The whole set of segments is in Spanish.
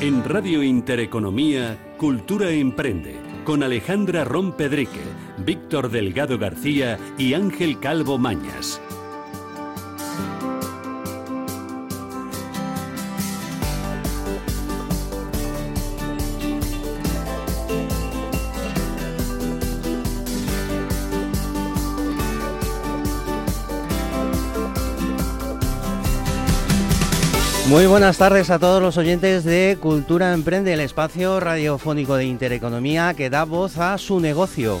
En Radio Intereconomía, Cultura Emprende, con Alejandra Rompedrique, Víctor Delgado García y Ángel Calvo Mañas. Muy buenas tardes a todos los oyentes de Cultura Emprende, el espacio radiofónico de Intereconomía que da voz a su negocio.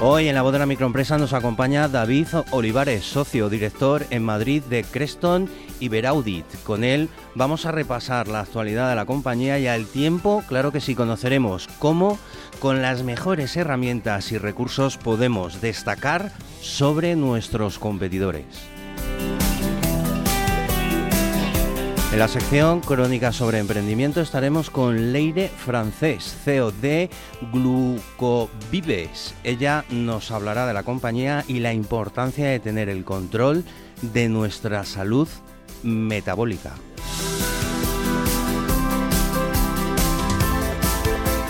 Hoy en la voz de la microempresa nos acompaña David Olivares, socio director en Madrid de Creston Iberaudit. Con él vamos a repasar la actualidad de la compañía y al tiempo, claro que sí, conoceremos cómo con las mejores herramientas y recursos podemos destacar sobre nuestros competidores. En la sección Crónica sobre Emprendimiento estaremos con Leire Francés, CEO de Glucovives. Ella nos hablará de la compañía y la importancia de tener el control de nuestra salud metabólica.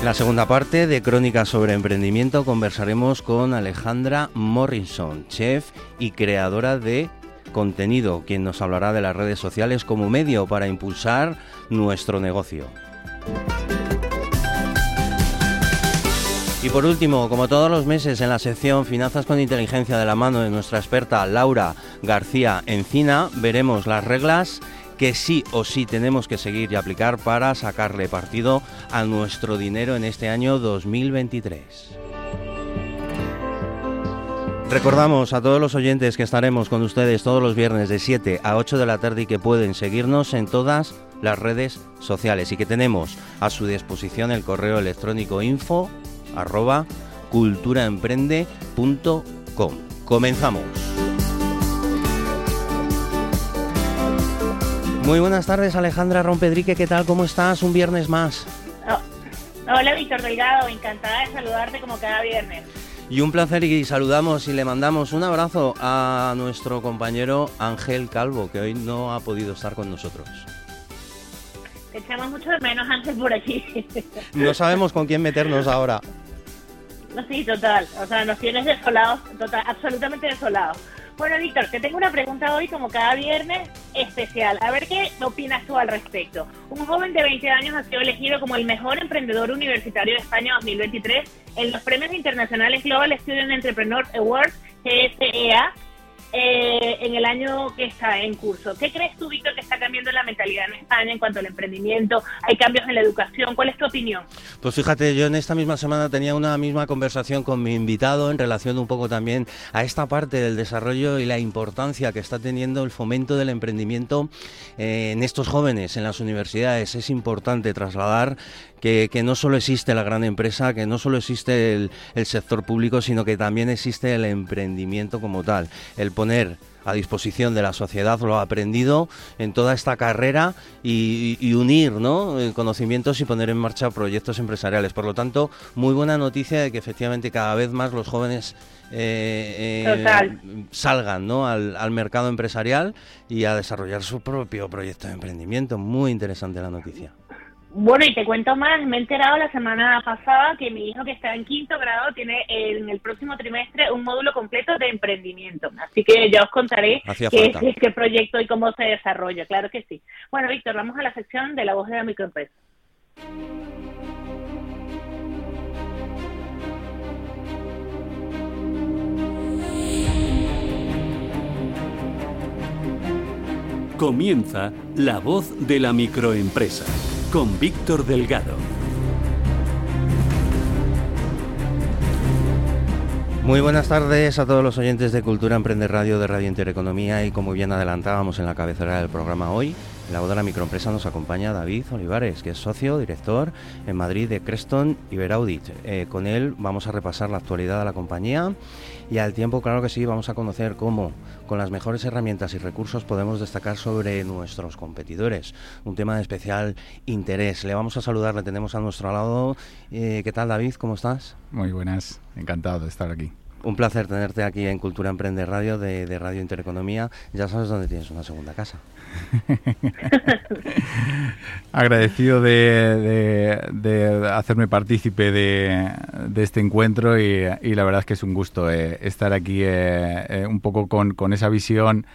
La segunda parte de Crónica sobre Emprendimiento conversaremos con Alejandra Morrison, chef y creadora de contenido, quien nos hablará de las redes sociales como medio para impulsar nuestro negocio. Y por último, como todos los meses en la sección Finanzas con Inteligencia de la mano de nuestra experta Laura García Encina, veremos las reglas que sí o sí tenemos que seguir y aplicar para sacarle partido a nuestro dinero en este año 2023. Recordamos a todos los oyentes que estaremos con ustedes todos los viernes de 7 a 8 de la tarde y que pueden seguirnos en todas las redes sociales y que tenemos a su disposición el correo electrónico info arroba culturaemprende.com. Comenzamos. Muy buenas tardes Alejandra Rompedrique, ¿qué tal? ¿Cómo estás? Un viernes más. Oh, hola Víctor Delgado, encantada de saludarte como cada viernes. Y un placer y saludamos y le mandamos un abrazo a nuestro compañero Ángel Calvo, que hoy no ha podido estar con nosotros. Te echamos mucho de menos Ángel por aquí. No sabemos con quién meternos ahora. No, sí, total. O sea, nos tienes desolados, total, absolutamente desolados. Bueno, Víctor, te tengo una pregunta hoy, como cada viernes, especial. A ver qué opinas tú al respecto. Un joven de 20 años ha sido elegido como el mejor emprendedor universitario de España 2023 en los premios internacionales Global Student Entrepreneur Awards, GSEA, eh, en el año que está en curso. ¿Qué crees tú, Víctor, que está cambiando la mentalidad en España en cuanto al emprendimiento? ¿Hay cambios en la educación? ¿Cuál es tu opinión? Pues fíjate, yo en esta misma semana tenía una misma conversación con mi invitado en relación un poco también a esta parte del desarrollo y la importancia que está teniendo el fomento del emprendimiento eh, en estos jóvenes en las universidades. Es importante trasladar que, no solo existe la gran empresa, que no solo existe el, sector público, sino que también existe el emprendimiento como tal. El poner a disposición de la sociedad lo ha aprendido en toda esta carrera y, unir ¿no? Eh, conocimientos y poner en marcha proyectos empresariales. Por lo tanto, muy buena noticia de que efectivamente cada vez más los jóvenes eh, eh, salgan ¿no? al, al, mercado empresarial y a desarrollar su propio proyecto de emprendimiento. Muy interesante la noticia. Bueno, y te cuento más, me he enterado la semana pasada que mi hijo que está en quinto grado tiene en el próximo trimestre un módulo completo de emprendimiento. Así que ya os contaré qué es este proyecto y cómo se desarrolla, claro que sí. Bueno, Víctor, vamos a la sección de la voz de la microempresa. Comienza la voz de la microempresa con Víctor Delgado. Muy buenas tardes a todos los oyentes de Cultura Emprende Radio de Radio Intereconomía y como bien adelantábamos en la cabecera del programa hoy, en la voz de la microempresa nos acompaña David Olivares, que es socio, director en Madrid de Creston Iberaudit. Eh, con él vamos a repasar la actualidad de la compañía y al tiempo, claro que sí, vamos a conocer cómo con las mejores herramientas y recursos podemos destacar sobre nuestros competidores. Un tema de especial interés. Le vamos a saludar, le tenemos a nuestro lado. Eh, ¿Qué tal David? ¿Cómo estás? Muy buenas, encantado de estar aquí. Un placer tenerte aquí en Cultura Emprende Radio de, Radio Intereconomía. Ya sabes dónde tienes una segunda casa. Agradecido de, hacerme partícipe de, este encuentro y, la verdad es que es un gusto eh, estar aquí eh, eh, un poco con, esa visión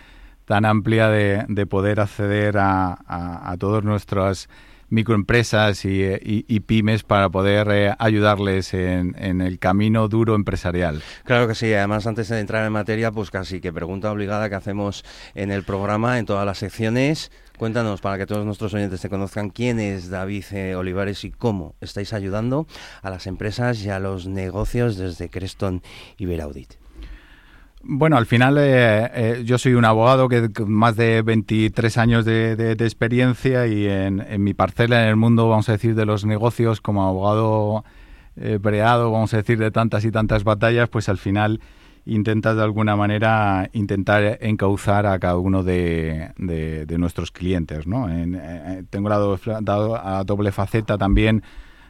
tan amplia de, poder acceder a, a todos nuestros microempresas y, pymes para poder eh, ayudarles en, el camino duro empresarial. Claro que sí, además antes de entrar en materia, pues casi que pregunta obligada que hacemos en el programa, en todas las secciones. Cuéntanos, para que todos nuestros oyentes te conozcan, quién es David eh, Olivares y cómo estáis ayudando a las empresas y a los negocios desde Creston y Veraudit. Bueno, al final eh, eh, yo soy un abogado que con más de 23 años de, experiencia y en, mi parcela en el mundo, vamos a decir, de los negocios como abogado eh, breado, vamos a decir, de tantas y tantas batallas, pues al final intentas de alguna manera intentar encauzar a cada uno de, nuestros clientes. ¿no? tengo la doble, faceta también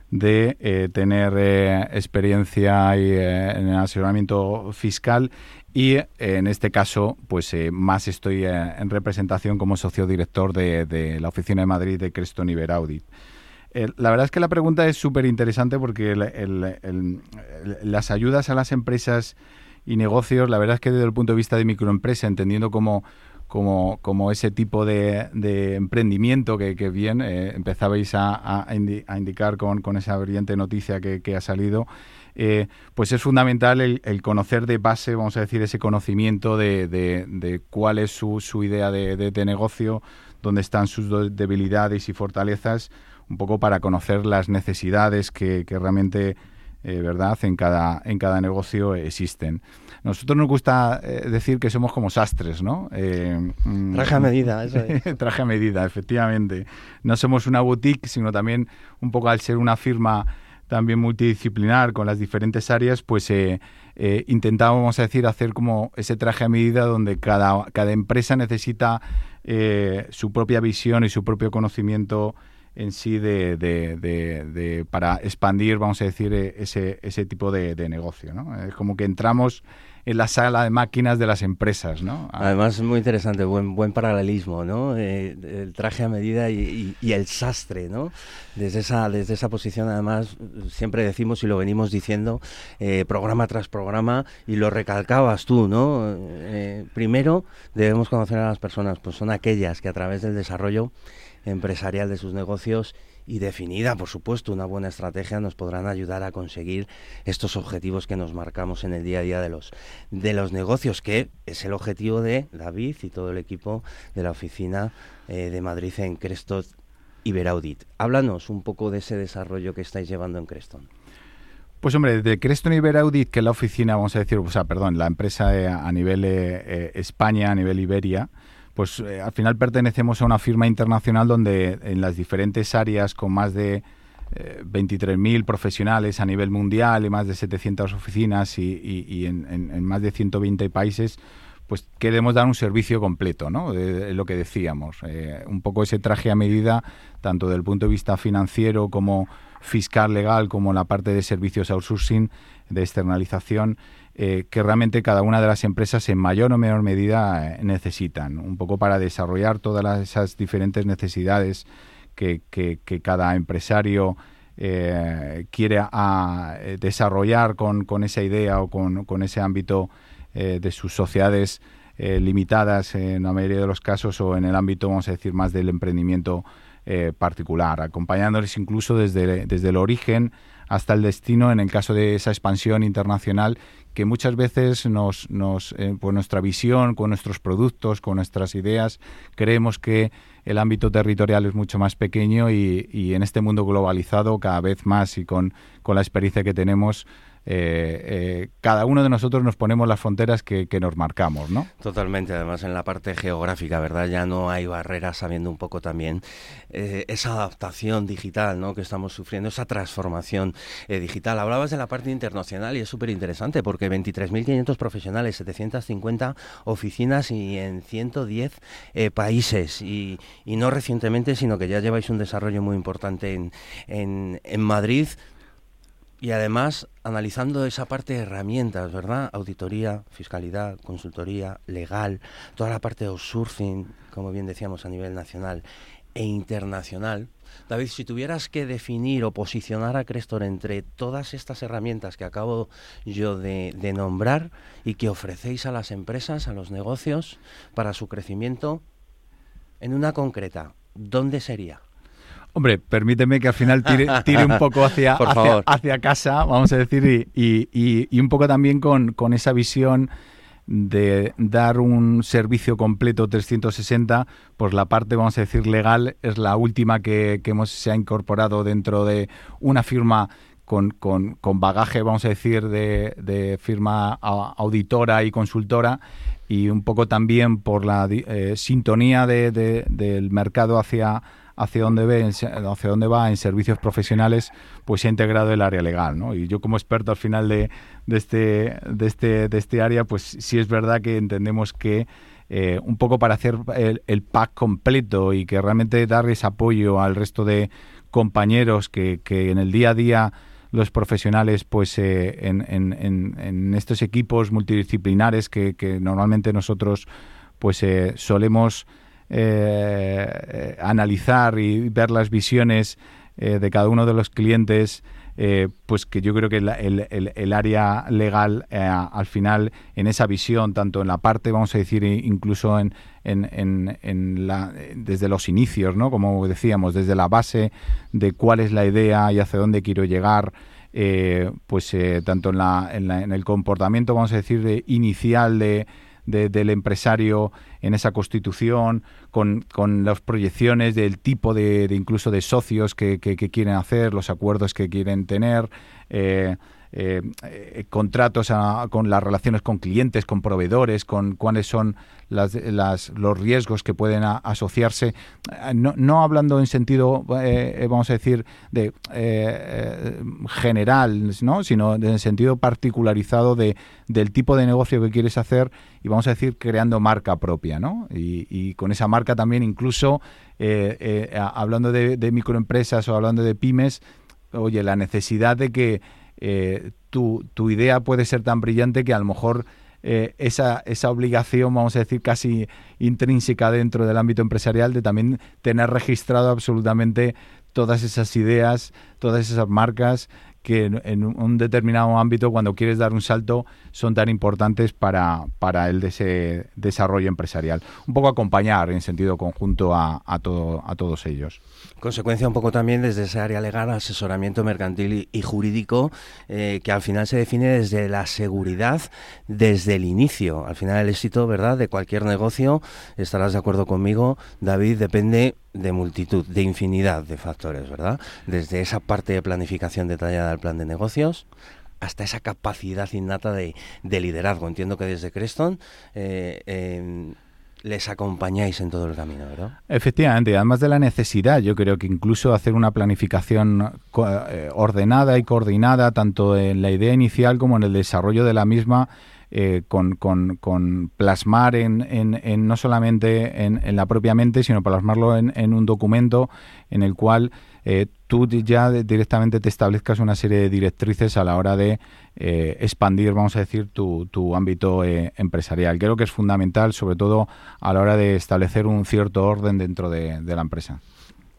de tener experiencia en el asesoramiento fiscal y eh, en este caso, pues eh, más estoy eh, en representación como socio director de, la oficina de Madrid de Creston Iber Audit. la verdad es que la pregunta es súper interesante porque las ayudas a las empresas y negocios, la verdad es que desde el punto de vista de microempresa, entendiendo como, como, ese tipo de, emprendimiento que, bien empezabais a, indicar con, esa brillante noticia que ha salido, eh, pues es fundamental el, conocer de base, vamos a decir, ese conocimiento de, cuál es su, idea de, negocio, dónde están sus debilidades y fortalezas, un poco para conocer las necesidades que, realmente eh, ¿verdad? En cada, en cada negocio existen. Nosotros nos gusta eh, decir que somos como sastres, ¿no? Mm, traje a medida, eso es. traje a medida, efectivamente. No somos una boutique, sino también un poco al ser una firma también multidisciplinar con las diferentes áreas, pues eh, eh, a decir, hacer como ese traje a medida donde cada, cada empresa necesita eh, su propia visión y su propio conocimiento en sí de, de, para expandir, vamos a decir, ese, ese tipo de, negocio. ¿no? Es como que entramos en la sala de máquinas de las empresas, ¿no? Además, es muy interesante, buen, buen paralelismo, ¿no? Eh, el traje a medida y, el sastre, ¿no? Desde esa, desde esa posición, además, siempre decimos y lo venimos diciendo, eh, programa tras programa, y lo recalcabas tú, ¿no? Eh, primero, debemos conocer a las personas, pues son aquellas que a través del desarrollo empresarial de sus negocios y definida, por supuesto, una buena estrategia nos podrán ayudar a conseguir estos objetivos que nos marcamos en el día a día de los, de los negocios, que es el objetivo de David y todo el equipo de la oficina eh, de Madrid en Creston Iberaudit. Háblanos un poco de ese desarrollo que estáis llevando en Creston. Pues hombre, de Creston Iberaudit, que es la oficina, vamos a decir, o sea, perdón, la empresa eh, a nivel eh, España, a nivel Iberia, pues eh, al final pertenecemos a una firma internacional donde en las diferentes áreas con más de 23.000 eh, profesionales a nivel mundial y más de 700 oficinas y, en, más de 120 países, pues queremos dar un servicio completo, ¿no? De, lo que decíamos, eh, un poco ese traje a medida, tanto del punto de vista financiero como fiscal, legal, como la parte de servicios outsourcing, de externalización, eh, que realmente cada una de las empresas en mayor o menor medida eh, necesitan, un poco para desarrollar todas esas diferentes necesidades que, cada empresario eh, quiere desarrollar con, esa idea o con, ese ámbito de sus sociedades limitadas en la mayoría de los casos o en el ámbito, vamos a decir, más del emprendimiento particular, acompañándoles incluso desde, desde el origen hasta el destino en el caso de esa expansión internacional que muchas veces nos, nos por nuestra visión, con nuestros productos, con nuestras ideas, creemos que el ámbito territorial es mucho más pequeño y, y en este mundo globalizado cada vez más y con, con la experiencia que tenemos, eh, eh, cada uno de nosotros nos ponemos las fronteras que, nos marcamos, ¿no? Totalmente, además en la parte geográfica, ¿verdad? Ya no hay barreras, sabiendo un poco también eh, esa adaptación digital, ¿no? Que estamos sufriendo, esa transformación digital. Hablabas de la parte internacional y es súper interesante porque 23.500 profesionales, 750 oficinas y en 110 países y, no recientemente, sino que ya lleváis un desarrollo muy importante en, en, en Madrid y además analizando esa parte de herramientas, ¿verdad? Auditoría, fiscalidad, consultoría, legal, toda la parte de outsourcing, como bien decíamos a nivel nacional e internacional. David, si tuvieras que definir o posicionar a Crestor entre todas estas herramientas que acabo yo de, de nombrar y que ofrecéis a las empresas, a los negocios, para su crecimiento, en una concreta, ¿dónde sería? Hombre, permíteme que al final tire, un poco hacia, hacia, casa, vamos a decir, y, un poco también con, esa visión de dar un servicio completo 360, pues la parte, vamos a decir, legal es la última que, hemos, se ha incorporado dentro de una firma con, con, bagaje, vamos a decir, de, firma auditora y consultora y un poco también por la eh, sintonía del mercado hacia hacia dónde, ve, hacia dónde va en servicios profesionales, pues se ha integrado el área legal. ¿no? Y yo como experto al final de, de, este, de, este, de este área, pues sí es verdad que entendemos que eh, un poco para hacer el, pack completo y que realmente darles apoyo al resto de compañeros que, que en el día a día los profesionales pues eh, en, en, en, estos equipos multidisciplinares que, que normalmente nosotros pues eh, solemos eh, analizar y ver las visiones eh, de cada uno de los clientes, eh, pues que yo creo que el, área legal al final en esa visión, tanto en la parte, vamos a decir, incluso en, en, la, desde los inicios, ¿no? como decíamos, desde la base de cuál es la idea y hacia dónde quiero llegar, pues tanto en, la, en, el comportamiento, vamos a decir, de, inicial de del empresario en esa constitución, con, con las proyecciones del tipo de, incluso de socios que, que, quieren hacer, los acuerdos que quieren tener. Eh, eh, eh, contratos con las relaciones con clientes, con proveedores, con cuáles son las, los riesgos que pueden asociarse, no, no, hablando en sentido, vamos a decir, de general, ¿no? sino en sentido particularizado de, del tipo de negocio que quieres hacer y vamos a decir creando marca propia, ¿no? Y, con esa marca también incluso hablando de microempresas o hablando de pymes, oye, la necesidad de que eh, tu, tu, idea puede ser tan brillante que a lo mejor eh, esa, esa obligación, vamos a decir, casi intrínseca dentro del ámbito empresarial de también tener registrado absolutamente todas esas ideas, todas esas marcas que en, un determinado ámbito, cuando quieres dar un salto, son tan importantes para, para el de ese desarrollo empresarial. Un poco acompañar en sentido conjunto a, a, todo, a todos ellos. Consecuencia un poco también desde esa área legal, asesoramiento mercantil y, jurídico, eh, que al final se define desde la seguridad desde el inicio. Al final el éxito, ¿verdad?, de cualquier negocio, estarás de acuerdo conmigo, David, depende de multitud, de infinidad de factores, ¿verdad? Desde esa parte de planificación detallada del plan de negocios hasta esa capacidad innata de, liderazgo. Entiendo que desde Creston eh, les acompañáis en todo el camino, ¿verdad? Efectivamente, además de la necesidad, yo creo que incluso hacer una planificación eh, ordenada y coordinada, tanto en la idea inicial como en el desarrollo de la misma, eh, con, con, con, plasmar en, en, no solamente en, la propia mente, sino plasmarlo en, un documento en el cual eh, tú ya directamente te establezcas una serie de directrices a la hora de eh, expandir, vamos a decir, tu, tu ámbito empresarial. Creo que es fundamental, sobre todo a la hora de establecer un cierto orden dentro de, de la empresa.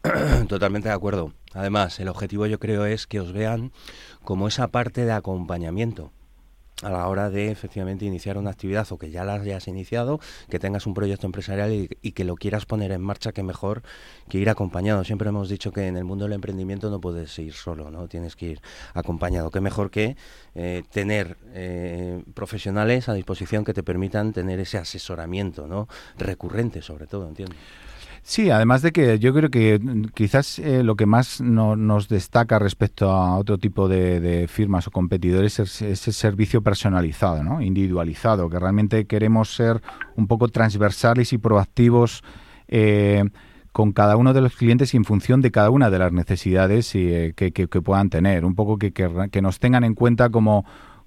Totalmente de acuerdo. Además, el objetivo yo creo es que os vean como esa parte de acompañamiento a la hora de efectivamente iniciar una actividad o que ya la hayas iniciado, que tengas un proyecto empresarial y, que lo quieras poner en marcha, que mejor que ir acompañado. Siempre hemos dicho que en el mundo del emprendimiento no puedes ir solo, no tienes que ir acompañado. Que mejor que eh, tener eh, profesionales a disposición que te permitan tener ese asesoramiento, no recurrente sobre todo, entiendo. Sí, además de que yo creo que quizás eh, lo que más nos destaca respecto a otro tipo de, firmas o competidores es ese servicio personalizado, ¿no? individualizado, que realmente queremos ser un poco transversales y proactivos eh, con cada uno de los clientes y en función de cada una de las necesidades eh, que, puedan tener, un poco que, que nos tengan en cuenta como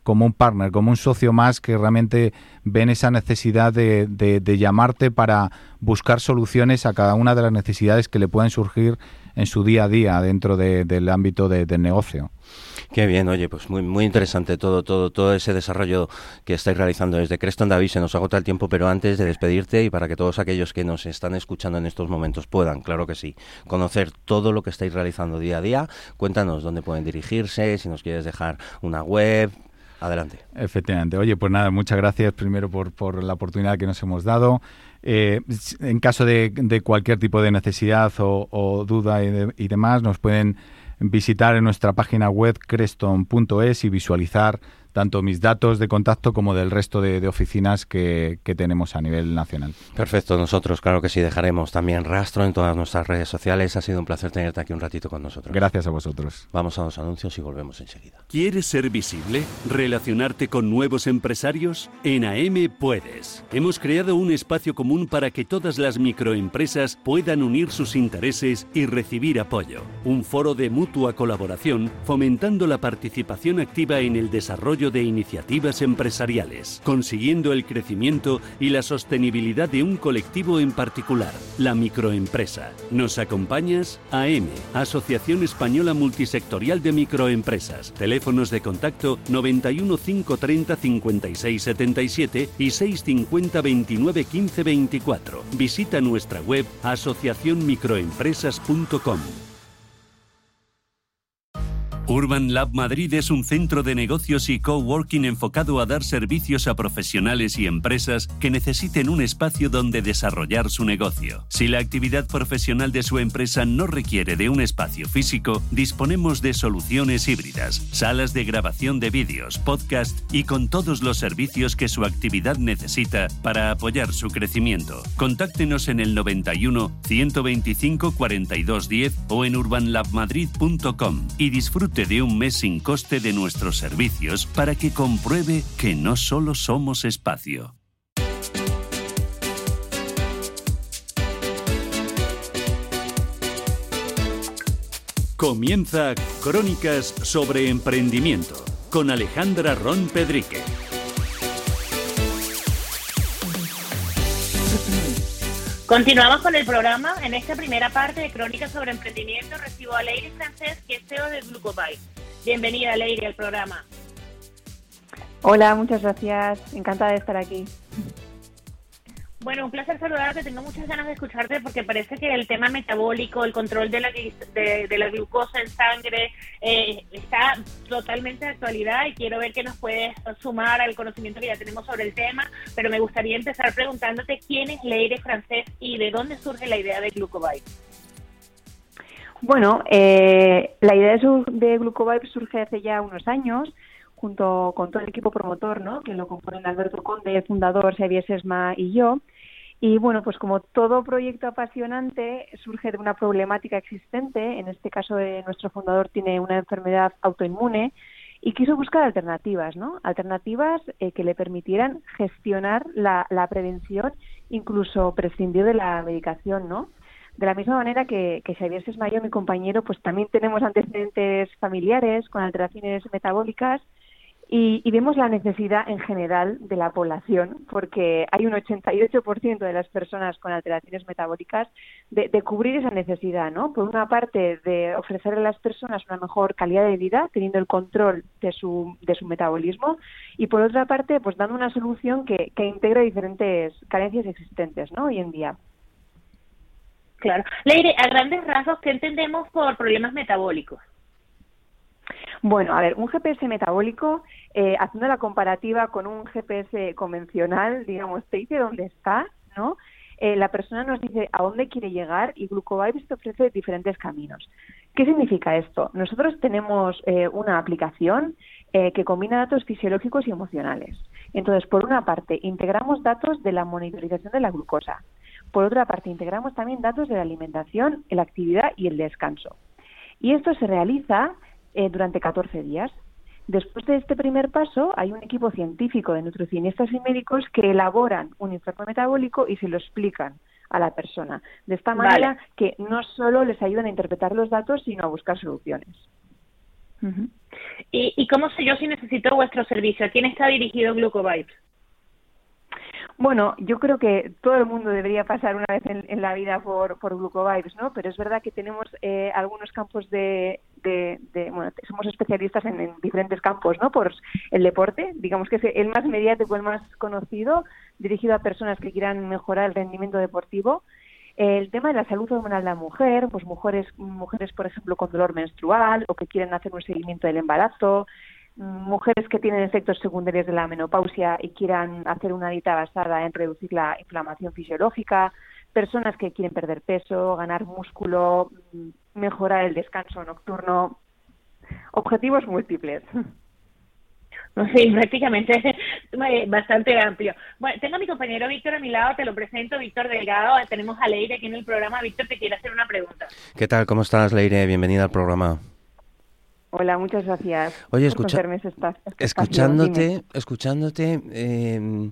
como un partner, como un socio más que realmente ven esa necesidad de, de, llamarte para buscar soluciones a cada una de las necesidades que le pueden surgir en su día a día dentro del ámbito del negocio. Qué bien, oye, pues muy muy interesante todo todo todo ese desarrollo que estáis realizando desde Creston David. Se nos agota el tiempo, pero antes de despedirte y para que todos aquellos que nos están escuchando en estos momentos puedan, claro que sí, conocer todo lo que estáis realizando día a día, cuéntanos dónde pueden dirigirse, si nos quieres dejar una web, Adelante. Efectivamente. Oye, pues nada, muchas gracias primero por, por la oportunidad que nos hemos dado. Eh, en caso de, cualquier tipo de necesidad o, duda y, demás, nos pueden visitar en nuestra página web creston.es y visualizar tanto mis datos de contacto como del resto de, oficinas que, tenemos a nivel nacional. Perfecto, nosotros claro que sí dejaremos también rastro en todas nuestras redes sociales. Ha sido un placer tenerte aquí un ratito con nosotros. Gracias a vosotros. Vamos a los anuncios y volvemos enseguida. ¿Quieres ser visible? ¿Relacionarte con nuevos empresarios? En AM puedes. Hemos creado un espacio común para que todas las microempresas puedan unir sus intereses y recibir apoyo. Un foro de mutua colaboración fomentando la participación activa en el desarrollo de iniciativas empresariales, consiguiendo el crecimiento y la sostenibilidad de un colectivo en particular, la microempresa. ¿Nos acompañas? AM, Asociación Española Multisectorial de Microempresas. Teléfonos de contacto 91 530 56 77 y 650 29 15 24. Visita nuestra web asociacionmicroempresas.com. Urban Lab Madrid es un centro de negocios y coworking enfocado a dar servicios a profesionales y empresas que necesiten un espacio donde desarrollar su negocio. Si la actividad profesional de su empresa no requiere de un espacio físico, disponemos de soluciones híbridas, salas de grabación de vídeos, podcast y con todos los servicios que su actividad necesita para apoyar su crecimiento. Contáctenos en el 91 125 4210 o en urbanlabmadrid.com y disfrute de un mes sin coste de nuestros servicios para que compruebe que no solo somos espacio. Comienza Crónicas sobre Emprendimiento con Alejandra Ron Pedrique. Continuamos con el programa. En esta primera parte de Crónicas sobre Emprendimiento recibo a Leire Francés, que es CEO de Glucobite. Bienvenida, Leire, al programa. Hola, muchas gracias. Encantada de estar aquí. Bueno, un placer saludarte. Tengo muchas ganas de escucharte porque parece que el tema metabólico, el control de la, de, la glucosa en sangre, eh, está totalmente de actualidad y quiero ver qué nos puedes sumar al conocimiento que ya tenemos sobre el tema. Pero me gustaría empezar preguntándote quién es Leire Francés y de dónde surge la idea de Glucobite. Bueno, eh, la idea de, de Glucobite surge hace ya unos años junto con todo el equipo promotor, ¿no? que lo componen Alberto Conde, fundador, Xavier Sesma y yo. Y bueno, pues como todo proyecto apasionante surge de una problemática existente, en este caso eh, nuestro fundador tiene una enfermedad autoinmune y quiso buscar alternativas, ¿no? Alternativas eh, que le permitieran gestionar la, la, prevención, incluso prescindir de la medicación, ¿no? De la misma manera que, que Xavier Sesmayo, mi compañero, pues también tenemos antecedentes familiares con alteraciones metabólicas y, vemos la necesidad en general de la población, porque hay un 88% de las personas con alteraciones metabólicas de, cubrir esa necesidad, ¿no? Por una parte, de ofrecer a las personas una mejor calidad de vida, teniendo el control de su, de su metabolismo, y por otra parte, pues dando una solución que, que integre diferentes carencias existentes, ¿no? Hoy en día. Claro. Leire, a grandes rasgos, ¿qué entendemos por problemas metabólicos? Bueno, a ver, un GPS metabólico, eh, haciendo la comparativa con un GPS convencional, digamos, te dice dónde está, ¿no? Eh, la persona nos dice a dónde quiere llegar y Glucovibes te ofrece diferentes caminos. ¿Qué significa esto? Nosotros tenemos eh, una aplicación que combina datos fisiológicos y emocionales. Entonces, por una parte, integramos datos de la monitorización de la glucosa. Por otra parte, integramos también datos de la alimentación, la actividad y el descanso. Y esto se realiza eh, durante 14 días. Después de este primer paso, hay un equipo científico de nutricionistas y médicos que elaboran un informe metabólico y se lo explican a la persona. De esta manera que no solo les ayudan a interpretar los datos, sino a buscar soluciones. ¿Y, cómo sé yo si necesito vuestro servicio? ¿A quién está dirigido Glucovibes? Bueno, yo creo que todo el mundo debería pasar una vez en, la vida por, por Glucovibes, ¿no? Pero es verdad que tenemos eh, algunos campos de, de, bueno, somos especialistas en, diferentes campos, ¿no? Por el deporte, digamos que es el más mediático, el más conocido, dirigido a personas que quieran mejorar el rendimiento deportivo. El tema de la salud hormonal de la mujer, pues mujeres, mujeres, por ejemplo, con dolor menstrual o que quieren hacer un seguimiento del embarazo, mujeres que tienen efectos secundarios de la menopausia y quieran hacer una dieta basada en reducir la inflamación fisiológica, personas que quieren perder peso, ganar músculo, mm, mejorar el descanso nocturno, objetivos múltiples. Sí, prácticamente bastante amplio. Bueno, tengo a mi compañero Víctor a mi lado, te lo presento, Víctor Delgado. Tenemos a Leire aquí en el programa. Víctor, te quiere hacer una pregunta. ¿Qué tal? ¿Cómo estás, Leire? Bienvenida al programa. Hola, muchas gracias. Oye, escucha, escuchándote, escuchándote, eh,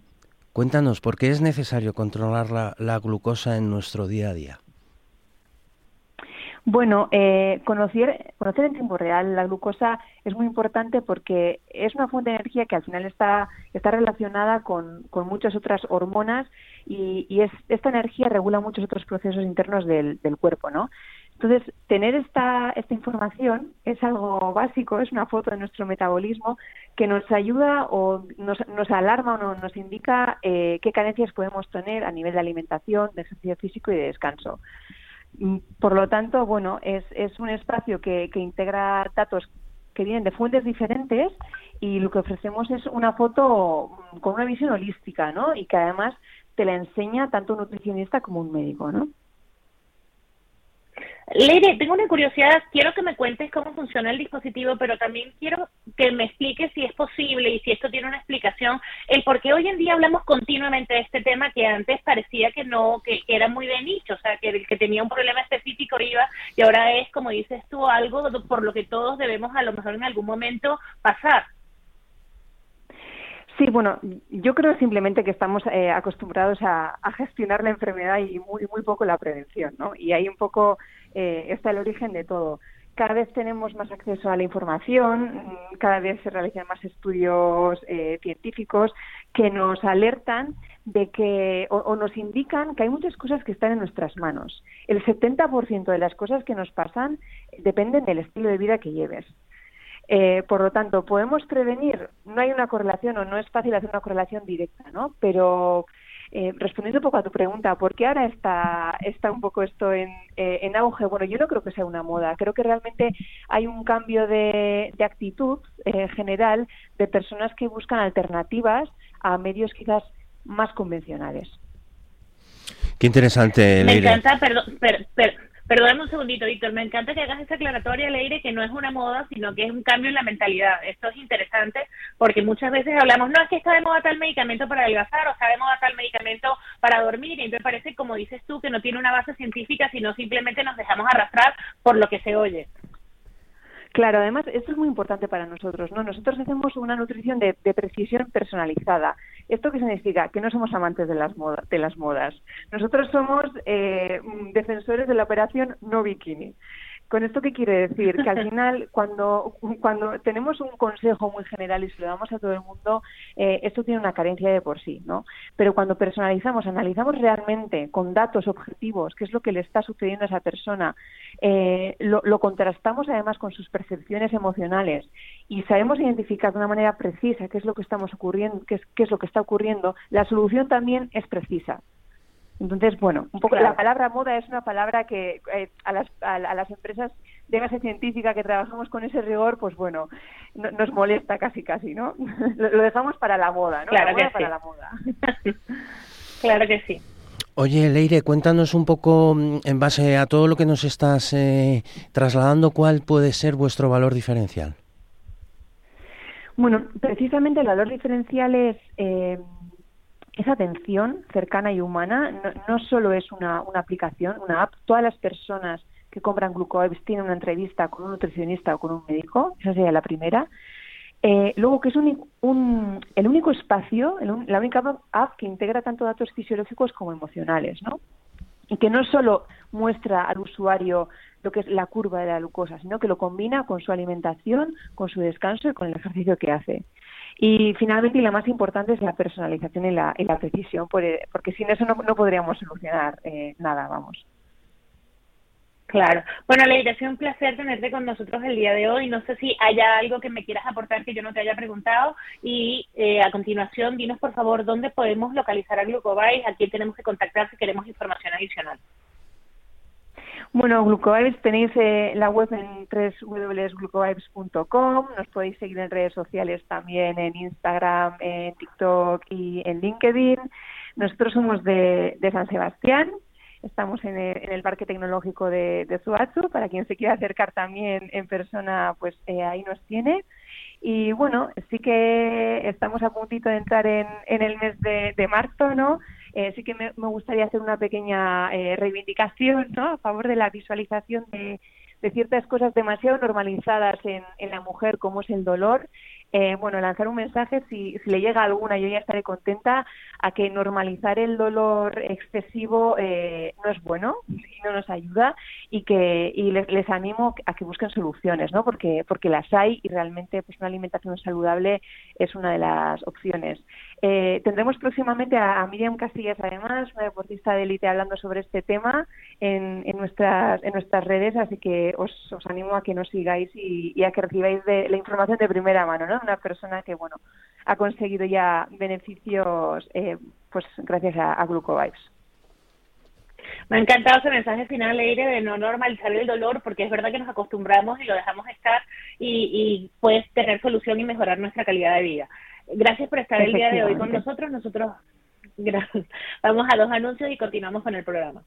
cuéntanos, ¿por qué es necesario controlar la, la glucosa en nuestro día a día? Bueno, eh, conocer, conocer en tiempo real la glucosa es muy importante porque es una fuente de energía que al final está, está relacionada con, con muchas otras hormonas y, y es, esta energía regula muchos otros procesos internos del, del cuerpo, ¿no? Entonces, tener esta, esta información es algo básico, es una foto de nuestro metabolismo que nos ayuda o nos, nos alarma o nos indica eh, qué carencias podemos tener a nivel de alimentación, de ejercicio físico y de descanso. Mm, por lo tanto, bueno, es, es un espacio que, que integra datos que vienen de fuentes diferentes y lo que ofrecemos es una foto mm, con una visión holística, ¿no? Y que además te la enseña tanto un nutricionista como un médico, ¿no? Leire, tengo una curiosidad, quiero que me cuentes cómo funciona el dispositivo, pero también quiero que me expliques si es posible y si esto tiene una explicación, el por qué hoy en día hablamos continuamente de este tema que antes parecía que no, que, era muy de nicho, o sea, que el que tenía un problema específico iba y ahora es, como dices tú, algo por lo que todos debemos a lo mejor en algún momento pasar. Sí, bueno, yo creo simplemente que estamos eh, acostumbrados a, a, gestionar la enfermedad y muy, muy poco la prevención, ¿no? Y hay un poco eh, está el origen de todo. Cada vez tenemos más acceso a la información, mm, cada vez se realizan más estudios eh, científicos que nos alertan de que o, nos indican que hay muchas cosas que están en nuestras manos. El 70% de las cosas que nos pasan dependen del estilo de vida que lleves. Eh, por lo tanto, podemos prevenir, no hay una correlación o no es fácil hacer una correlación directa, ¿no? Pero eh, respondiendo un poco a tu pregunta, ¿por qué ahora está, está un poco esto en, eh, en auge? Bueno, yo no creo que sea una moda, creo que realmente hay un cambio de, de actitud eh, general de personas que buscan alternativas a medios quizás más convencionales. Qué interesante, Me encanta, perdón, Perdóname un segundito, Víctor. Me encanta que hagas esta aclaratoria, Leire, que no es una moda, sino que es un cambio en la mentalidad. Esto es interesante porque muchas veces hablamos, no, es que está de moda tal medicamento para adelgazar o está de tal medicamento para dormir. Y entonces parece, como dices tú, que no tiene una base científica, sino simplemente nos dejamos arrastrar por lo que se oye. Claro, además, esto es muy importante para nosotros, ¿no? Nosotros hacemos una nutrición de, precisión personalizada. ¿Esto qué significa? Que no somos amantes de las, de las modas. Nosotros somos eh, defensores de la operación no bikini. ¿Con esto qué quiere decir? Que al final, cuando, cuando tenemos un consejo muy general y se lo damos a todo el mundo, eh, esto tiene una carencia de por sí, ¿no? Pero cuando personalizamos, analizamos realmente con datos objetivos qué es lo que le está sucediendo a esa persona, eh, lo, lo, contrastamos además con sus percepciones emocionales y sabemos identificar de una manera precisa qué es lo que estamos ocurriendo, qué es, qué es lo que está ocurriendo, la solución también es precisa. Entonces, bueno, un poco la palabra moda es una palabra que eh, a, las, a, las empresas de base científica que trabajamos con ese rigor, pues bueno, nos molesta casi casi, ¿no? lo, dejamos para la moda, ¿no? Claro que sí. para la moda. claro que sí. Oye, Leire, cuéntanos un poco, mm, en base a todo lo que nos estás eh, trasladando, cuál puede ser vuestro valor diferencial. Bueno, precisamente el valor diferencial es eh, esa atención cercana y humana no, solo es una, aplicación, una app. Todas las personas que compran Glucoebs tienen una entrevista con un nutricionista o con un médico, esa sería la primera. Eh, luego, que es un, un, el único espacio, el, la única app que integra tanto datos fisiológicos como emocionales, ¿no? Y que no solo muestra al usuario lo que es la curva de la glucosa, sino que lo combina con su alimentación, con su descanso y con el ejercicio que hace. Y finalmente, y la más importante, es la personalización y la, y la precisión, porque sin eso no, no podríamos solucionar eh, nada, vamos. Claro. Bueno, Leira, ha sido un placer tenerte con nosotros el día de hoy. No sé si haya algo que me quieras aportar que yo no te haya preguntado. Y eh, a continuación, dinos por favor dónde podemos localizar a Glucovibes, a quién tenemos que contactar si queremos información adicional. Bueno, Glucovibes tenéis eh, la web en www.glucovibes.com. Nos podéis seguir en redes sociales también, en Instagram, en TikTok y en LinkedIn. Nosotros somos de, San Sebastián Estamos en el, Parque Tecnológico de, de. Para quien se quiera acercar también en persona, pues eh, ahí nos tiene. Y bueno, sí que estamos a puntito de entrar en, en el mes de, marzo, ¿no? Eh, sí que me, gustaría hacer una pequeña eh, reivindicación, ¿no? A favor de la visualización de, de ciertas cosas demasiado normalizadas en, en la mujer, como es el dolor eh, bueno, lanzar un mensaje, si, si, le llega alguna, yo ya estaré contenta, a que normalizar el dolor excesivo eh, no es bueno y no nos ayuda y que y les, les, animo a que busquen soluciones, ¿no? Porque, porque las hay y realmente pues una alimentación saludable es una de las opciones. Eh, tendremos próximamente a, Miriam Castillas, además, una deportista de élite, hablando sobre este tema en, en, nuestras, en nuestras redes, así que os, os animo a que nos sigáis y, a que recibáis de, la información de primera mano, ¿no? Una persona que, bueno, ha conseguido ya beneficios, eh, pues gracias a, a Glucovibes. Me ha encantado ese mensaje final, Leire, de no normalizar el dolor, porque es verdad que nos acostumbramos y lo dejamos estar y, y puedes tener solución y mejorar nuestra calidad de vida. Gracias por estar el día de hoy con nosotros. Nosotros vamos a dos anuncios y continuamos con el programa.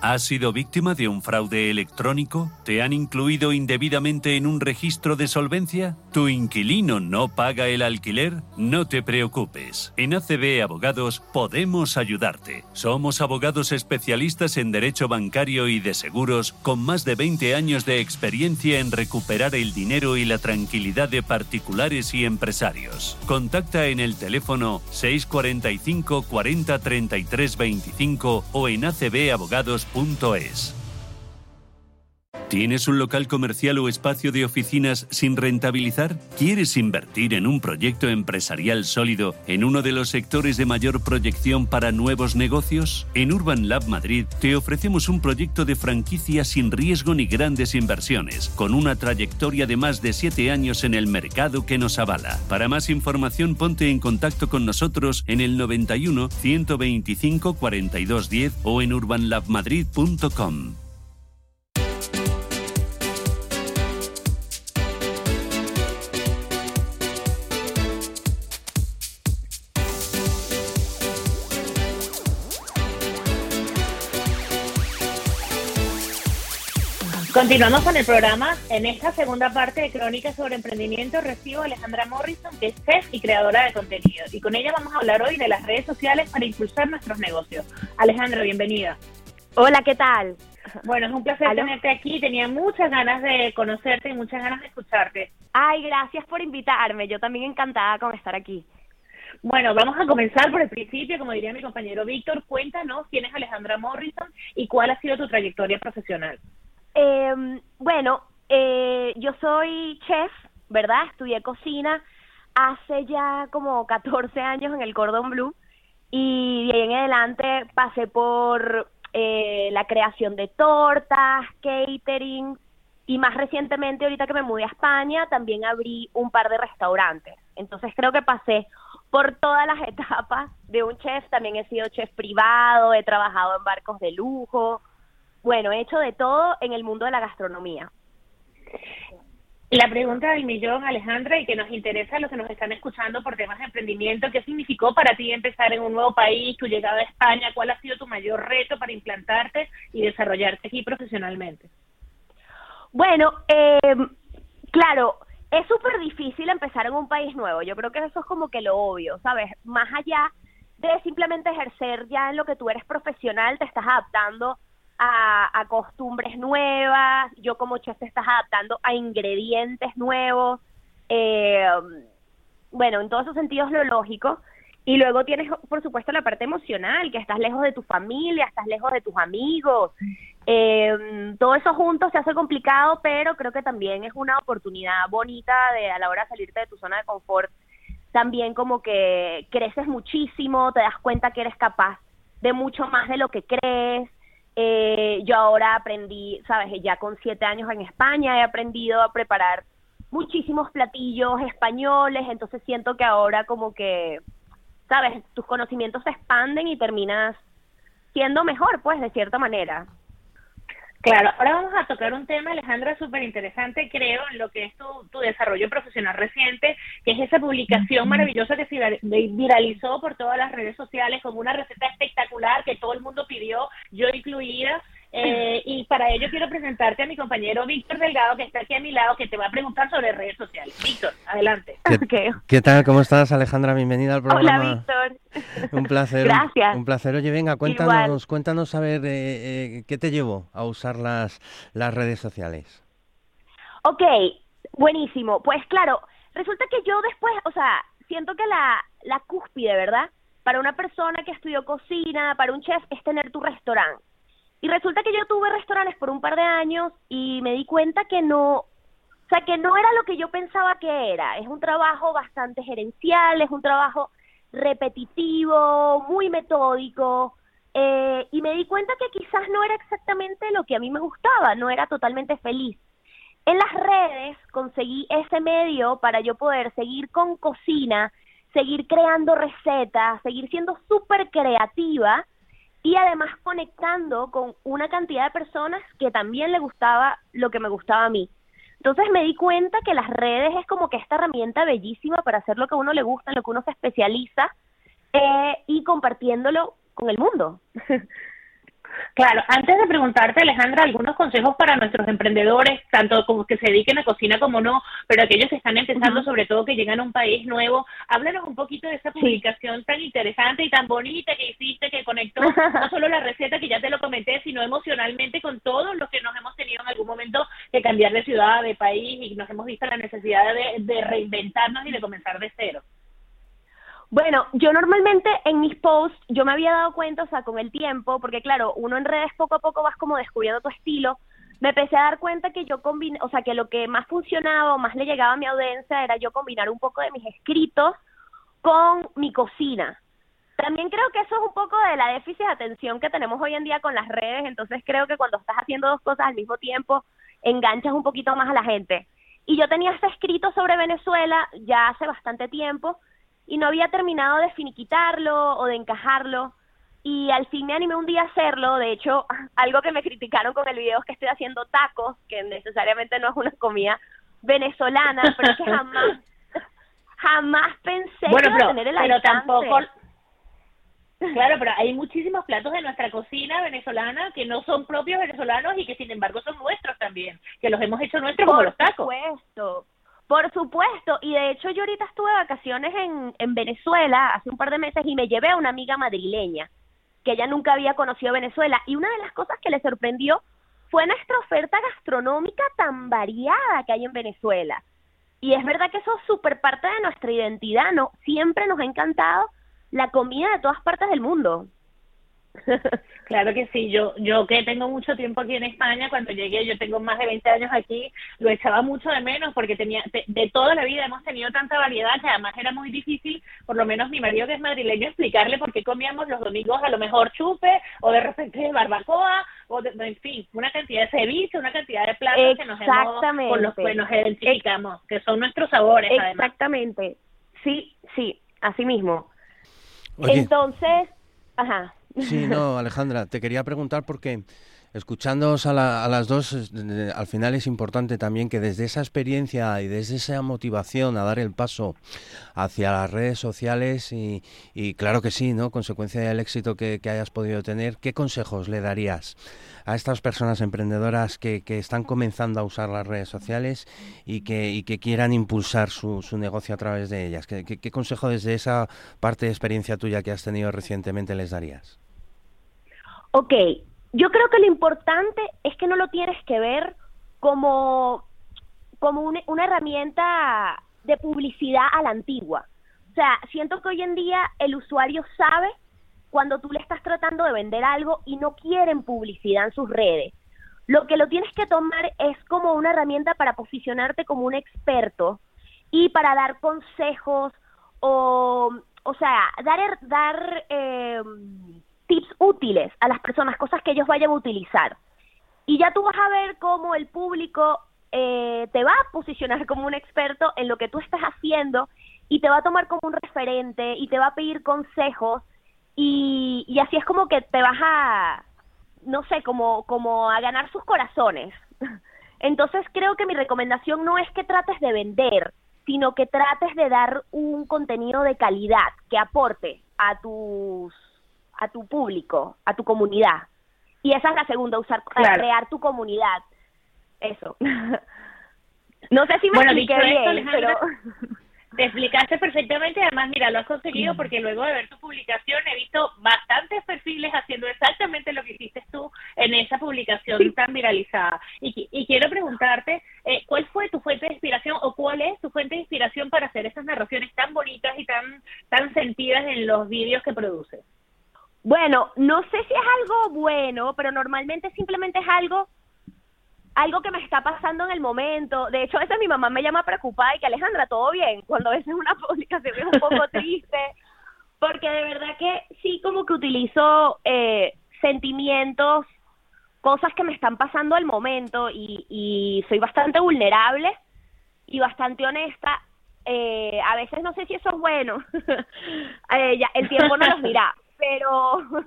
¿Has sido víctima de un fraude electrónico? ¿Te han incluido indebidamente en un registro de solvencia? ¿Tu inquilino no paga el alquiler? No te preocupes. En ACB Abogados podemos ayudarte. Somos abogados especialistas en derecho bancario y de seguros con más de 20 años de experiencia en recuperar el dinero y la tranquilidad de particulares y empresarios. Contacta en el teléfono 645 40 33 25 o en acbabogados es. ¿Tienes un local comercial o espacio de oficinas sin rentabilizar? ¿Quieres invertir en un proyecto empresarial sólido en uno de los sectores de mayor proyección para nuevos negocios? En Urban Lab Madrid te ofrecemos un proyecto de franquicia sin riesgo ni grandes inversiones, con una trayectoria de más de 7 años en el mercado que nos avala. Para más información ponte en contacto con nosotros en el 91 125 4210 o en urbanlabmadrid.com. Continuamos con el programa. En esta segunda parte de Crónicas sobre Emprendimiento recibo a Alejandra Morrison, que es chef y creadora de contenido. Y con ella vamos a hablar hoy de las redes sociales para impulsar nuestros negocios. Alejandra, bienvenida. Hola, ¿qué tal? Bueno, es un placer tenerte aquí. Tenía muchas ganas de conocerte y muchas ganas de escucharte. Ay, gracias por invitarme. Yo también encantada con estar aquí. Bueno, vamos a comenzar por el principio, como diría mi compañero Víctor. Cuéntanos quién es Alejandra Morrison y cuál ha sido tu trayectoria profesional. Eh, bueno, eh, yo soy chef, ¿verdad? Estudié cocina hace ya como 14 años en el Cordon Blue y de ahí en adelante pasé por eh, la creación de tortas, catering y más recientemente, ahorita que me mudé a España, también abrí un par de restaurantes. Entonces creo que pasé por todas las etapas de un chef, también he sido chef privado, he trabajado en barcos de lujo, bueno, he hecho de todo en el mundo de la gastronomía. La pregunta del millón, Alejandra, y que nos interesa a los que nos están escuchando por temas de emprendimiento, ¿qué significó para ti empezar en un nuevo país, tu llegada a España? ¿Cuál ha sido tu mayor reto para implantarte y desarrollarte aquí profesionalmente? Bueno, eh, claro, es súper difícil empezar en un país nuevo. Yo creo que eso es como que lo obvio, ¿sabes? Más allá de simplemente ejercer ya en lo que tú eres profesional, te estás adaptando a, costumbres nuevas, yo como chef te estás adaptando a ingredientes nuevos, eh, bueno, en todos esos sentidos lo lógico. Y luego tienes, por supuesto, la parte emocional, que estás lejos de tu familia, estás lejos de tus amigos. Eh, todo eso junto se hace complicado, pero creo que también es una oportunidad bonita de a la hora de salirte de tu zona de confort también como que creces muchísimo, te das cuenta que eres capaz de mucho más de lo que crees. Eh, yo ahora aprendí, sabes, ya con siete años en España he aprendido a preparar muchísimos platillos españoles, entonces siento que ahora como que, sabes, tus conocimientos se expanden y terminas siendo mejor, pues, de cierta manera. Claro, ahora vamos a tocar un tema, Alejandra, súper interesante, creo, en lo que es tu, desarrollo profesional reciente, que es esa publicación maravillosa que se viralizó por todas las redes sociales con una receta espectacular que todo el mundo pidió, yo incluida, eh, y para ello quiero presentarte a mi compañero Víctor Delgado, que está aquí a mi lado, que te va a preguntar sobre redes sociales. Víctor, adelante. ¿Qué, tal? ¿Cómo estás, Alejandra? Bienvenida al programa. Hola, Víctor. Un placer. Gracias. Un placer. Oye, venga, cuéntanos, cuéntanos a ver eh, eh, qué te llevó a usar las, las redes sociales. Ok, buenísimo. Pues claro, resulta que yo después, o sea, siento que la, la cúspide, ¿verdad? Para una persona que estudió cocina, para un chef, es tener tu restaurante y resulta que yo tuve restaurantes por un par de años y me di cuenta que no, o sea, que no era lo que yo pensaba que era. Es un trabajo bastante gerencial, es un trabajo repetitivo, muy metódico. Eh, y me di cuenta que quizás no era exactamente lo que a mí me gustaba, no era totalmente feliz. En las redes conseguí ese medio para yo poder seguir con cocina, seguir creando recetas, seguir siendo súper creativa y además conectando con una cantidad de personas que también le gustaba lo que me gustaba a mí. Entonces me di cuenta que las redes es como que esta herramienta bellísima para hacer lo que a uno le gusta, lo que uno se especializa eh, y compartiéndolo con el mundo. Claro, antes de preguntarte, Alejandra, algunos consejos para nuestros emprendedores, tanto como que se dediquen a cocina como no, pero aquellos que están empezando, sobre todo que llegan a un país nuevo, háblanos un poquito de esa publicación tan interesante y tan bonita que hiciste, que conectó no solo la receta, que ya te lo comenté, sino emocionalmente con todos los que nos hemos tenido en algún momento que cambiar de ciudad, de país y nos hemos visto la necesidad de reinventarnos y de comenzar de cero. Bueno, yo normalmente en mis posts, yo me había dado cuenta, o sea, con el tiempo, porque claro, uno en redes poco a poco vas como descubriendo tu estilo, me empecé a dar cuenta que yo combiné, o sea, que lo que más funcionaba o más le llegaba a mi audiencia era yo combinar un poco de mis escritos con mi cocina. También creo que eso es un poco de la déficit de atención que tenemos hoy en día con las redes, entonces creo que cuando estás haciendo dos cosas al mismo tiempo, enganchas un poquito más a la gente. Y yo tenía este escrito sobre Venezuela ya hace bastante tiempo, y no había terminado de finiquitarlo o de encajarlo. Y al fin me animé un día a hacerlo, de hecho, algo que me criticaron con el video es que estoy haciendo tacos, que necesariamente no es una comida venezolana, pero es que jamás, jamás pensé bueno, que tener el pero tampoco Claro, pero hay muchísimos platos de nuestra cocina venezolana que no son propios venezolanos y que sin embargo son nuestros también, que los hemos hecho nuestros como los tacos. Por supuesto, por supuesto, y de hecho yo ahorita estuve de vacaciones en, en Venezuela hace un par de meses y me llevé a una amiga madrileña que ella nunca había conocido Venezuela y una de las cosas que le sorprendió fue nuestra oferta gastronómica tan variada que hay en Venezuela. Y es verdad que eso es súper parte de nuestra identidad, ¿no? Siempre nos ha encantado la comida de todas partes del mundo. Claro que sí, yo yo que tengo mucho tiempo aquí en España, cuando llegué, yo tengo más de 20 años aquí, lo echaba mucho de menos porque tenía de, toda la vida hemos tenido tanta variedad que además era muy difícil, por lo menos mi marido que es madrileño, explicarle por qué comíamos los domingos a lo mejor chupe o de repente barbacoa o de, en fin, una cantidad de ceviche, una cantidad de platos que nos hemos, con los que nos identificamos, que son nuestros sabores. Exactamente, sí, sí, así mismo. Entonces, ajá. Sí, no, Alejandra, te quería preguntar porque escuchándoos a, las dos, al final es importante también que desde esa experiencia y desde esa motivación a dar el paso hacia las redes sociales y, claro que sí, ¿no? Consecuencia del éxito que, hayas podido tener, ¿qué consejos le darías a estas personas emprendedoras que, están comenzando a usar las redes sociales y que, que quieran impulsar su, negocio a través de ellas? ¿Qué, qué consejo desde esa parte de experiencia tuya que has tenido recientemente les darías? Ok, yo creo que lo importante es que no lo tienes que ver como, como una, una herramienta de publicidad a la antigua. O sea, siento que hoy en día el usuario sabe cuando tú le estás tratando de vender algo y no quieren publicidad en sus redes. Lo que lo tienes que tomar es como una herramienta para posicionarte como un experto y para dar consejos o, o sea, dar, dar eh, tips útiles a las personas, cosas que ellos vayan a utilizar. Y ya tú vas a ver cómo el público eh, te va a posicionar como un experto en lo que tú estás haciendo y te va a tomar como un referente y te va a pedir consejos y, y así es como que te vas a, no sé, como, como a ganar sus corazones. Entonces creo que mi recomendación no es que trates de vender, sino que trates de dar un contenido de calidad que aporte a tus a tu público, a tu comunidad. Y esa es la segunda, usar crear tu comunidad. Eso. no sé si me expliqué bien, pero te explicaste perfectamente, además, mira, lo has conseguido porque luego de ver tu publicación he visto bastantes perfiles haciendo exactamente lo que hiciste tú en esa publicación tan viralizada. Y, y quiero preguntarte, eh, ¿cuál fue tu fuente de inspiración o cuál es tu fuente de inspiración para hacer esas narraciones tan bonitas y tan, tan sentidas en los vídeos que produces? Bueno, no sé si es algo bueno, pero normalmente simplemente es algo algo que me está pasando en el momento. De hecho, a veces mi mamá me llama preocupada y que Alejandra, todo bien, cuando a veces una publicación es un poco triste, porque de verdad que sí como que utilizo eh, sentimientos, cosas que me están pasando al momento y, y soy bastante vulnerable y bastante honesta. Eh, a veces no sé si eso es bueno, eh, ya, el tiempo no los dirá, pero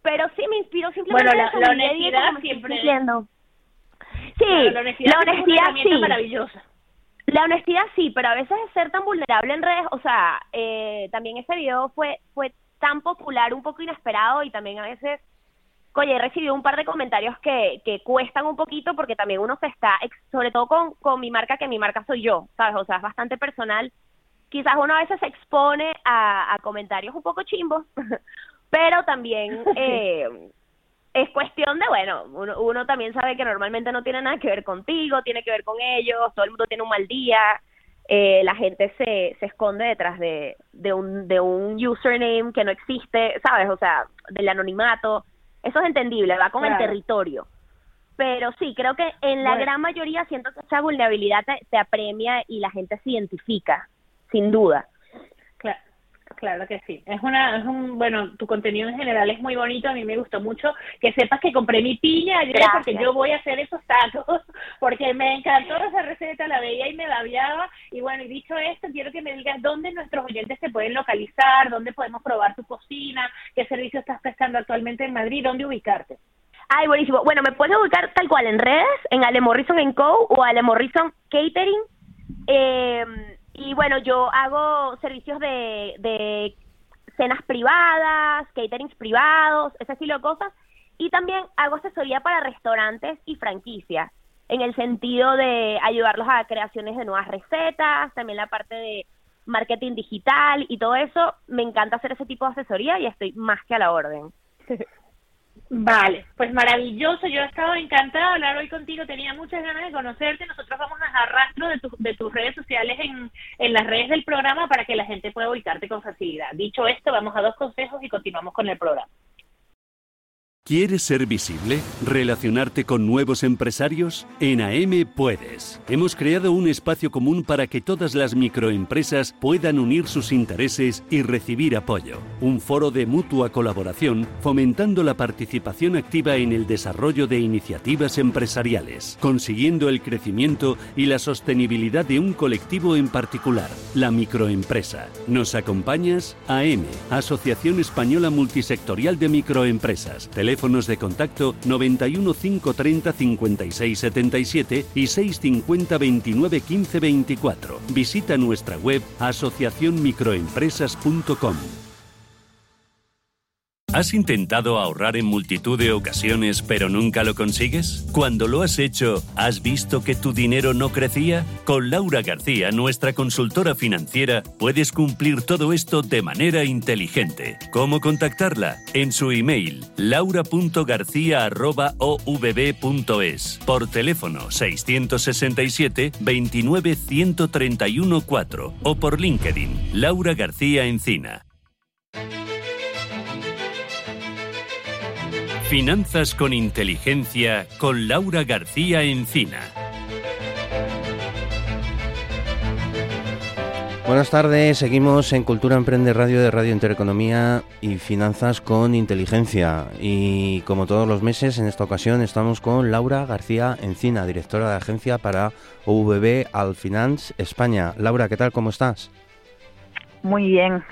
pero sí me inspiro simplemente bueno, la, la honestidad siempre Sí, la honestidad, sí. maravillosa. La honestidad sí, pero a veces ser tan vulnerable en redes, o sea, eh, también ese video fue fue tan popular, un poco inesperado y también a veces, oye, he recibido un par de comentarios que, que cuestan un poquito porque también uno se está, sobre todo con, con mi marca, que mi marca soy yo, ¿sabes? O sea, es bastante personal. Quizás uno a veces se expone a, a comentarios un poco chimbos, pero también... Eh, es cuestión de, bueno, uno, uno también sabe que normalmente no tiene nada que ver contigo, tiene que ver con ellos, todo el mundo tiene un mal día, eh, la gente se, se esconde detrás de, de, un, de un username que no existe, ¿sabes? O sea, del anonimato. Eso es entendible, va con el territorio. Pero sí, creo que en la gran mayoría siento que esa vulnerabilidad te, te apremia y la gente se identifica, sin duda. Claro que sí. Es una, es un, bueno, tu contenido en general es muy bonito, a mí me gustó mucho. Que sepas que compré mi piña ayer porque yo voy a hacer esos tacos, porque me encantó esa receta, la veía y me babiaba. Y bueno, y dicho esto, quiero que me digas dónde nuestros oyentes se pueden localizar, dónde podemos probar tu cocina, qué servicio estás prestando actualmente en Madrid, dónde ubicarte. Ay, buenísimo. Bueno, me puedes ubicar tal cual en redes, en Ale Morrison Co. o Ale Morrison Catering. Eh, y bueno, yo hago servicios de, de cenas privadas, caterings privados, ese estilo de cosas. Y también hago asesoría para restaurantes y franquicias, en el sentido de ayudarlos a creaciones de nuevas recetas, también la parte de marketing digital y todo eso. Me encanta hacer ese tipo de asesoría y estoy más que a la orden. Vale, pues maravilloso. Yo he estado encantada de hablar hoy contigo. Tenía muchas ganas de conocerte. Nosotros vamos a dejar rastro de, de tus redes sociales en, en las redes del programa para que la gente pueda ubicarte con facilidad. Dicho esto, vamos a dos consejos y continuamos con el programa. ¿Quieres ser visible? ¿Relacionarte con nuevos empresarios? En AM puedes. Hemos creado un espacio común para que todas las microempresas puedan unir sus intereses y recibir apoyo. Un foro de mutua colaboración fomentando la participación activa en el desarrollo de iniciativas empresariales, consiguiendo el crecimiento y la sostenibilidad de un colectivo en particular, la microempresa. ¿Nos acompañas? AM, Asociación Española Multisectorial de Microempresas teléfonos de contacto 91 530 56 77 y 650 29 15 24. Visita nuestra web asociacionmicroempresas.com. ¿Has intentado ahorrar en multitud de ocasiones pero nunca lo consigues? Cuando lo has hecho, ¿has visto que tu dinero no crecía? Con Laura García, nuestra consultora financiera, puedes cumplir todo esto de manera inteligente. ¿Cómo contactarla? En su email, laura.garcía.ovb.es, por teléfono 667 29 131 4 o por LinkedIn, Laura García Encina. Finanzas con Inteligencia con Laura García Encina. Buenas tardes, seguimos en Cultura Emprende Radio de Radio Intereconomía y Finanzas con Inteligencia. Y como todos los meses, en esta ocasión estamos con Laura García Encina, directora de agencia para OVB Alfinance España. Laura, ¿qué tal? ¿Cómo estás? Muy bien,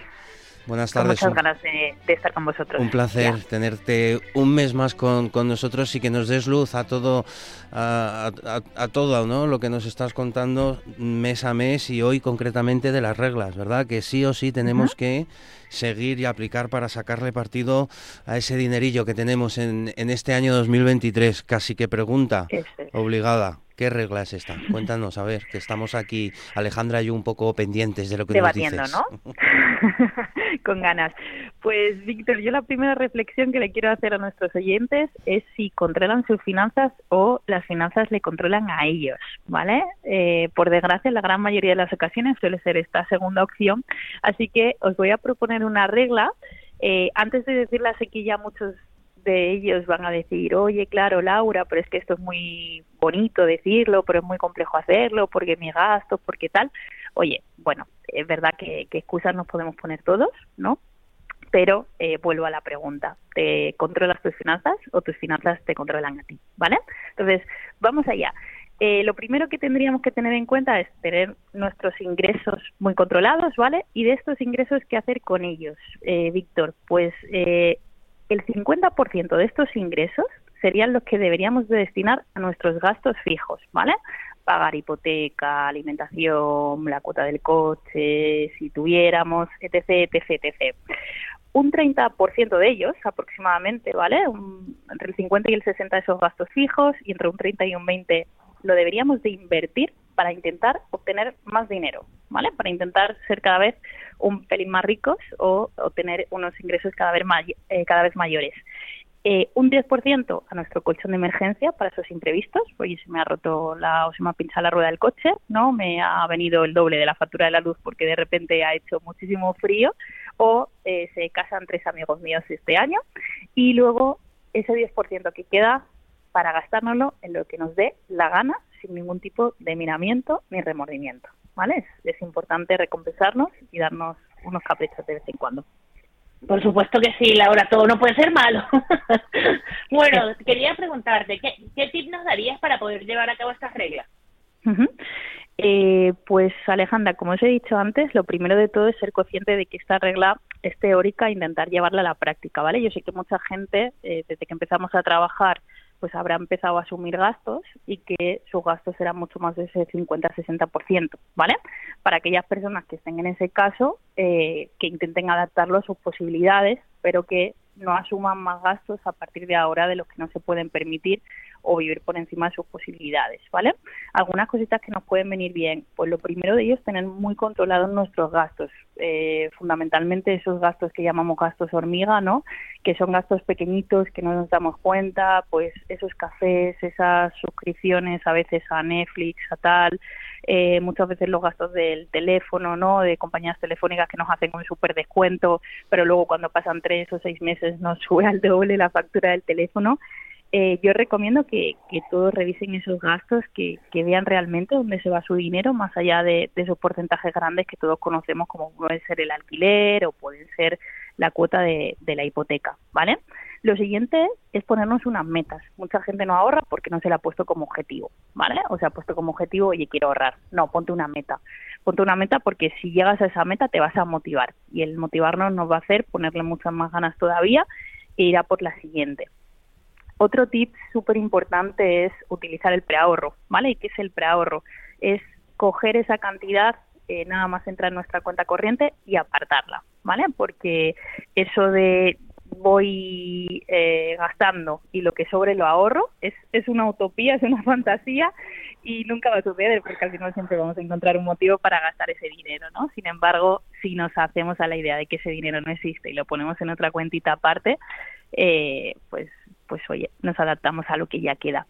Buenas tardes. muchas ganas de, estar con vosotros. Un placer tenerte un mes más con, nosotros y que nos des luz a todo, a, todo ¿no? lo que nos estás contando mes a mes y hoy concretamente de las reglas, ¿verdad? Que sí o sí tenemos que seguir y aplicar para sacarle partido a ese dinerillo que tenemos en, en este año 2023. Casi que pregunta obligada. ¿Qué regla es esta? Cuéntanos, a ver, que estamos aquí, Alejandra y yo, un poco pendientes de lo que Debatiendo, nos dices. ¿no? Con ganas. Pues, Víctor, yo la primera reflexión que le quiero hacer a nuestros oyentes es si controlan sus finanzas o las finanzas le controlan a ellos, ¿vale? Eh, por desgracia, en la gran mayoría de las ocasiones suele ser esta segunda opción. Así que os voy a proponer una regla. Eh, antes de decirla, sé que ya muchos de ellos van a decir, oye, claro, Laura, pero es que esto es muy bonito decirlo, pero es muy complejo hacerlo, porque mi gasto, porque tal. Oye, bueno, es verdad que, excusas nos podemos poner todos, ¿no? Pero eh, vuelvo a la pregunta, ¿te controlas tus finanzas o tus finanzas te controlan a ti? ¿Vale? Entonces, vamos allá. Eh, lo primero que tendríamos que tener en cuenta es tener nuestros ingresos muy controlados, ¿vale? Y de estos ingresos, ¿qué hacer con ellos, eh, Víctor? Pues eh, el 50% de estos ingresos serían los que deberíamos de destinar a nuestros gastos fijos, ¿vale? Pagar hipoteca, alimentación, la cuota del coche, si tuviéramos, etc., etc., etc. Un 30% de ellos, aproximadamente, ¿vale? entre el 50 y el 60 de esos gastos fijos y entre un 30 y un 20 lo deberíamos de invertir para intentar obtener más dinero, ¿vale? Para intentar ser cada vez un pelín más ricos o obtener unos ingresos cada vez, eh, cada vez mayores. Eh, un 10% a nuestro colchón de emergencia para esos imprevistos. Oye, se me ha roto la, o se me ha pinchado la rueda del coche, ¿no? Me ha venido el doble de la factura de la luz porque de repente ha hecho muchísimo frío o eh, se casan tres amigos míos este año. Y luego ese 10% que queda para gastárnoslo en lo que nos dé la gana sin ningún tipo de miramiento ni remordimiento. ¿Vale? Es, importante recompensarnos y darnos unos caprichos de vez en cuando. Por supuesto que sí, Laura, todo no puede ser malo. bueno, quería preguntarte, ¿qué, ¿qué tip nos darías para poder llevar a cabo estas reglas? eh, pues Alejandra, como os he dicho antes, lo primero de todo es ser consciente de que esta regla es teórica e intentar llevarla a la práctica, ¿vale? Yo sé que mucha gente, eh, desde que empezamos a trabajar pues habrá empezado a asumir gastos y que sus gastos serán mucho más de ese 50-60%, ¿vale? Para aquellas personas que estén en ese caso, eh, que intenten adaptarlo a sus posibilidades, pero que no asuman más gastos a partir de ahora de los que no se pueden permitir o vivir por encima de sus posibilidades, ¿vale? Algunas cositas que nos pueden venir bien. Pues lo primero de ellos, tener muy controlados nuestros gastos. Eh, fundamentalmente esos gastos que llamamos gastos hormiga, ¿no? Que son gastos pequeñitos que no nos damos cuenta, pues esos cafés, esas suscripciones a veces a Netflix, a tal, eh, muchas veces los gastos del teléfono, ¿no? De compañías telefónicas que nos hacen un súper descuento, pero luego cuando pasan tres o seis meses nos sube al doble la factura del teléfono eh, yo recomiendo que, que, todos revisen esos gastos, que, que, vean realmente dónde se va su dinero, más allá de, esos porcentajes grandes que todos conocemos, como puede ser el alquiler o pueden ser la cuota de, la hipoteca, ¿vale? Lo siguiente es ponernos unas metas. Mucha gente no ahorra porque no se la ha puesto como objetivo, ¿vale? O se ha puesto como objetivo, oye, quiero ahorrar. No, ponte una meta. Ponte una meta porque si llegas a esa meta te vas a motivar. Y el motivarnos nos va a hacer ponerle muchas más ganas todavía e ir a por la siguiente. Otro tip súper importante es utilizar el preahorro, ¿vale? ¿Y qué es el preahorro? Es coger esa cantidad, eh, nada más entrar en nuestra cuenta corriente y apartarla, ¿vale? Porque eso de voy eh, gastando y lo que sobre lo ahorro es, es una utopía, es una fantasía y nunca va a suceder porque al final siempre vamos a encontrar un motivo para gastar ese dinero, ¿no? Sin embargo, si nos hacemos a la idea de que ese dinero no existe y lo ponemos en otra cuentita aparte, eh, pues pues oye, nos adaptamos a lo que ya queda.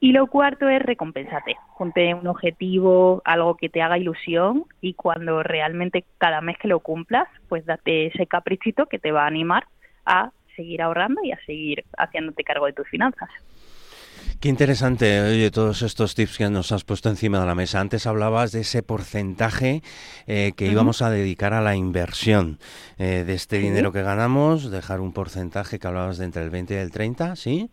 Y lo cuarto es recompensate. Ponte un objetivo, algo que te haga ilusión y cuando realmente cada mes que lo cumplas, pues date ese caprichito que te va a animar a seguir ahorrando y a seguir haciéndote cargo de tus finanzas. Qué interesante, oye, todos estos tips que nos has puesto encima de la mesa. Antes hablabas de ese porcentaje eh, que íbamos a dedicar a la inversión eh, de este dinero que ganamos, dejar un porcentaje que hablabas de entre el 20 y el 30, ¿sí?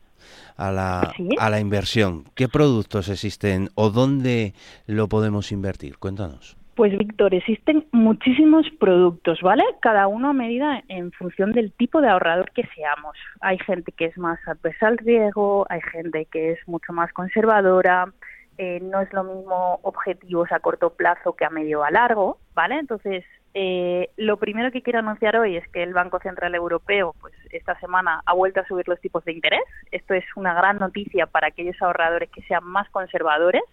A la, a la inversión. ¿Qué productos existen o dónde lo podemos invertir? Cuéntanos. Pues Víctor, existen muchísimos productos, ¿vale? Cada uno a medida en función del tipo de ahorrador que seamos. Hay gente que es más adversa al riesgo, hay gente que es mucho más conservadora, eh, no es lo mismo objetivos a corto plazo que a medio o a largo, ¿vale? Entonces, eh, lo primero que quiero anunciar hoy es que el Banco Central Europeo, pues esta semana ha vuelto a subir los tipos de interés. Esto es una gran noticia para aquellos ahorradores que sean más conservadores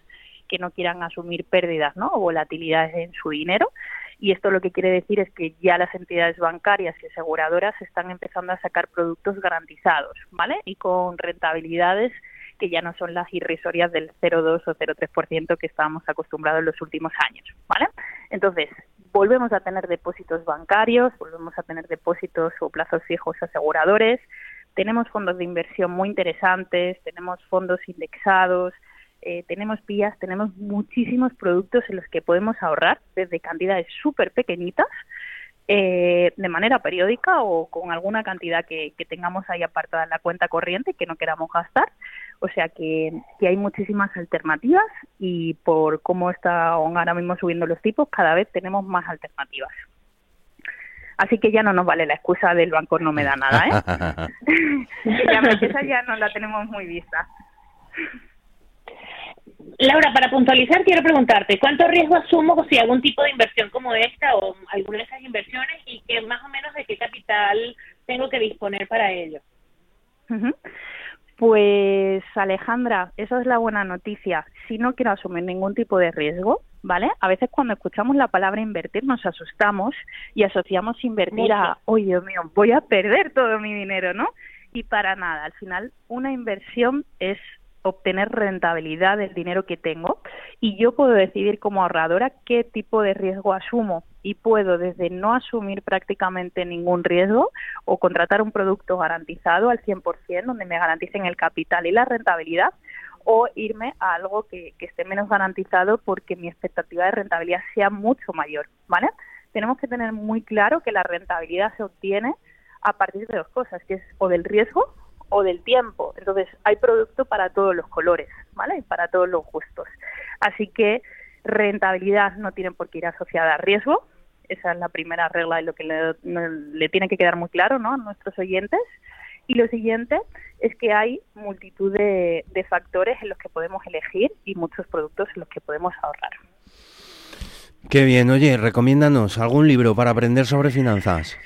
que no quieran asumir pérdidas ¿no? o volatilidades en su dinero. Y esto lo que quiere decir es que ya las entidades bancarias y aseguradoras están empezando a sacar productos garantizados, ¿vale? Y con rentabilidades que ya no son las irrisorias del 0,2 o 0,3% que estábamos acostumbrados en los últimos años, ¿vale? Entonces, volvemos a tener depósitos bancarios, volvemos a tener depósitos o plazos fijos aseguradores, tenemos fondos de inversión muy interesantes, tenemos fondos indexados, eh, tenemos vías, tenemos muchísimos productos en los que podemos ahorrar desde cantidades súper pequeñitas eh, de manera periódica o con alguna cantidad que, tengamos ahí apartada en la cuenta corriente que no queramos gastar. O sea que, hay muchísimas alternativas y por cómo están ahora mismo subiendo los tipos, cada vez tenemos más alternativas. Así que ya no nos vale la excusa del banco no me da nada, ¿eh? esa ya no la tenemos muy vista. Laura, para puntualizar, quiero preguntarte, ¿cuánto riesgo asumo si hago un tipo de inversión como esta o alguna de esas inversiones y qué más o menos de qué capital tengo que disponer para ello? Pues Alejandra, esa es la buena noticia. Si no quiero asumir ningún tipo de riesgo, ¿vale? A veces cuando escuchamos la palabra invertir nos asustamos y asociamos invertir a, oh Dios mío, voy a perder todo mi dinero, ¿no? Y para nada, al final una inversión es obtener rentabilidad del dinero que tengo y yo puedo decidir como ahorradora qué tipo de riesgo asumo y puedo desde no asumir prácticamente ningún riesgo o contratar un producto garantizado al 100% donde me garanticen el capital y la rentabilidad o irme a algo que, que esté menos garantizado porque mi expectativa de rentabilidad sea mucho mayor, ¿vale? Tenemos que tener muy claro que la rentabilidad se obtiene a partir de dos cosas, que es o del riesgo o del tiempo. Entonces, hay producto para todos los colores, ¿vale? Y para todos los gustos. Así que rentabilidad no tiene por qué ir asociada a riesgo. Esa es la primera regla y lo que le, tiene que quedar muy claro ¿no? a nuestros oyentes. Y lo siguiente es que hay multitud de, de factores en los que podemos elegir y muchos productos en los que podemos ahorrar. Qué bien, oye, recomiéndanos algún libro para aprender sobre finanzas.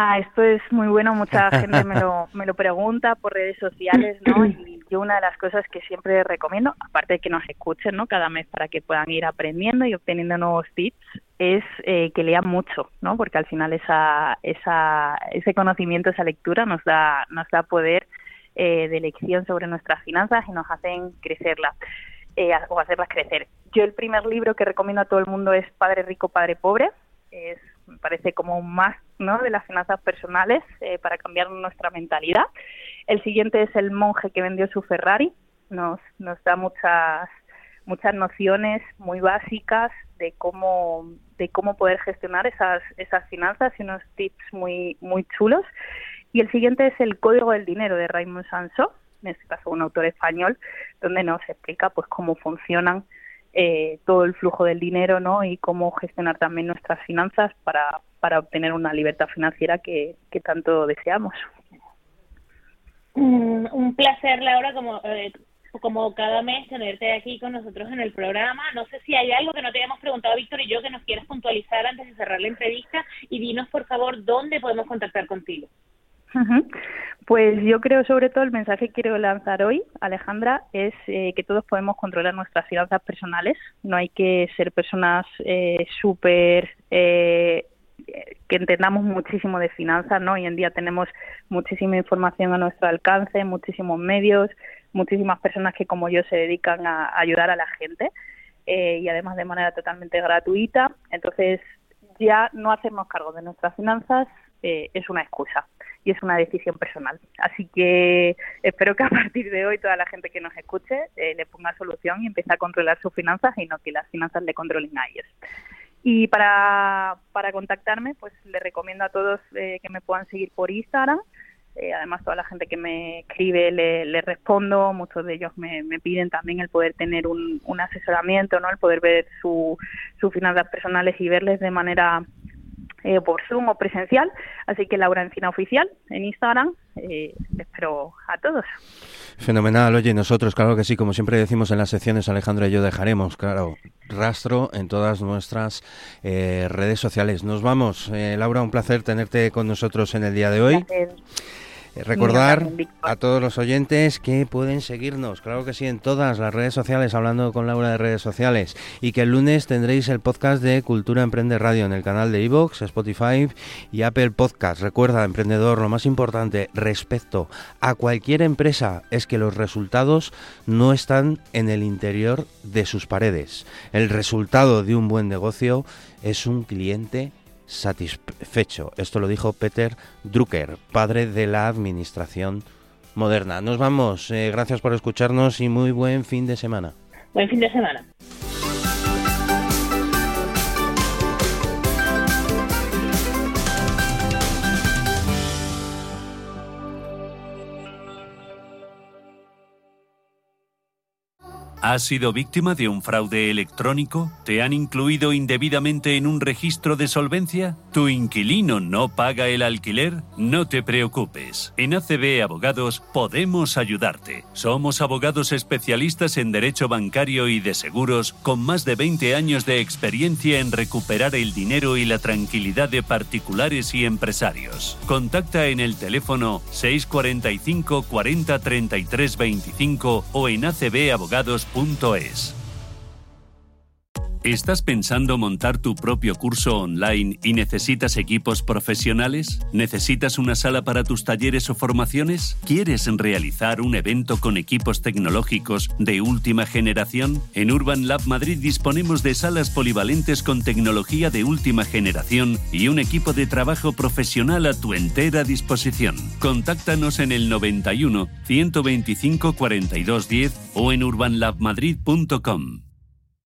Ah, esto es muy bueno, mucha gente me lo, me lo pregunta por redes sociales, ¿no? Y yo una de las cosas que siempre recomiendo, aparte de que nos escuchen, ¿no? Cada mes para que puedan ir aprendiendo y obteniendo nuevos tips, es eh, que lean mucho, ¿no? Porque al final esa, esa, ese conocimiento, esa lectura nos da, nos da poder eh, de elección sobre nuestras finanzas y nos hacen crecerlas eh, o hacerlas crecer. Yo el primer libro que recomiendo a todo el mundo es Padre Rico, Padre Pobre. Es me parece como un más ¿no? de las finanzas personales eh, para cambiar nuestra mentalidad. El siguiente es el monje que vendió su Ferrari, nos, nos da muchas muchas nociones muy básicas de cómo de cómo poder gestionar esas esas finanzas y unos tips muy muy chulos y el siguiente es el código del dinero de Raymond Sansó en este caso un autor español donde nos explica pues cómo funcionan eh, todo el flujo del dinero ¿no? y cómo gestionar también nuestras finanzas para, para obtener una libertad financiera que, que tanto deseamos. Mm, un placer, Laura, como, eh, como cada mes tenerte aquí con nosotros en el programa. No sé si hay algo que no te hayamos preguntado, Víctor y yo, que nos quieras puntualizar antes de cerrar la entrevista y dinos, por favor, dónde podemos contactar contigo. Pues yo creo sobre todo el mensaje que quiero lanzar hoy, Alejandra, es eh, que todos podemos controlar nuestras finanzas personales. No hay que ser personas eh, súper eh, que entendamos muchísimo de finanzas, ¿no? Hoy en día tenemos muchísima información a nuestro alcance, muchísimos medios, muchísimas personas que como yo se dedican a, ayudar a la gente eh, y además de manera totalmente gratuita. Entonces ya no hacemos cargo de nuestras finanzas, eh, es una excusa y es una decisión personal. Así que espero que a partir de hoy toda la gente que nos escuche eh, le ponga solución y empiece a controlar sus finanzas y no que las finanzas le controlen a ellos. Y para, para contactarme, pues le recomiendo a todos eh, que me puedan seguir por Instagram. Eh, además, toda la gente que me escribe le, respondo. Muchos de ellos me, piden también el poder tener un, un asesoramiento, ¿no? el poder ver su, sus finanzas personales y verles de manera eh, por Zoom o presencial. Así que Laura Encina Oficial en Instagram. Eh, espero a todos. Fenomenal. Oye, nosotros, claro que sí, como siempre decimos en las secciones, Alejandro y yo dejaremos, claro, rastro en todas nuestras eh, redes sociales. Nos vamos. Eh, Laura, un placer tenerte con nosotros en el día de hoy. Eh, recordar a todos los oyentes que pueden seguirnos, claro que sí, en todas las redes sociales, hablando con Laura de redes sociales, y que el lunes tendréis el podcast de Cultura Emprende Radio en el canal de iVoox, Spotify y Apple Podcast. Recuerda, emprendedor, lo más importante respecto a cualquier empresa es que los resultados no están en el interior de sus paredes. El resultado de un buen negocio es un cliente satisfecho. Esto lo dijo Peter Drucker, padre de la administración moderna. Nos vamos. Eh, gracias por escucharnos y muy buen fin de semana. Buen fin de semana. ¿Has sido víctima de un fraude electrónico? ¿Te han incluido indebidamente en un registro de solvencia? ¿Tu inquilino no paga el alquiler? No te preocupes. En ACB Abogados podemos ayudarte. Somos abogados especialistas en derecho bancario y de seguros con más de 20 años de experiencia en recuperar el dinero y la tranquilidad de particulares y empresarios. Contacta en el teléfono 645 40 33 25 o en acbabogados.com es. ¿Estás pensando montar tu propio curso online y necesitas equipos profesionales? ¿Necesitas una sala para tus talleres o formaciones? ¿Quieres realizar un evento con equipos tecnológicos de última generación? En Urban Lab Madrid disponemos de salas polivalentes con tecnología de última generación y un equipo de trabajo profesional a tu entera disposición. Contáctanos en el 91 125 42 10 o en urbanlabmadrid.com.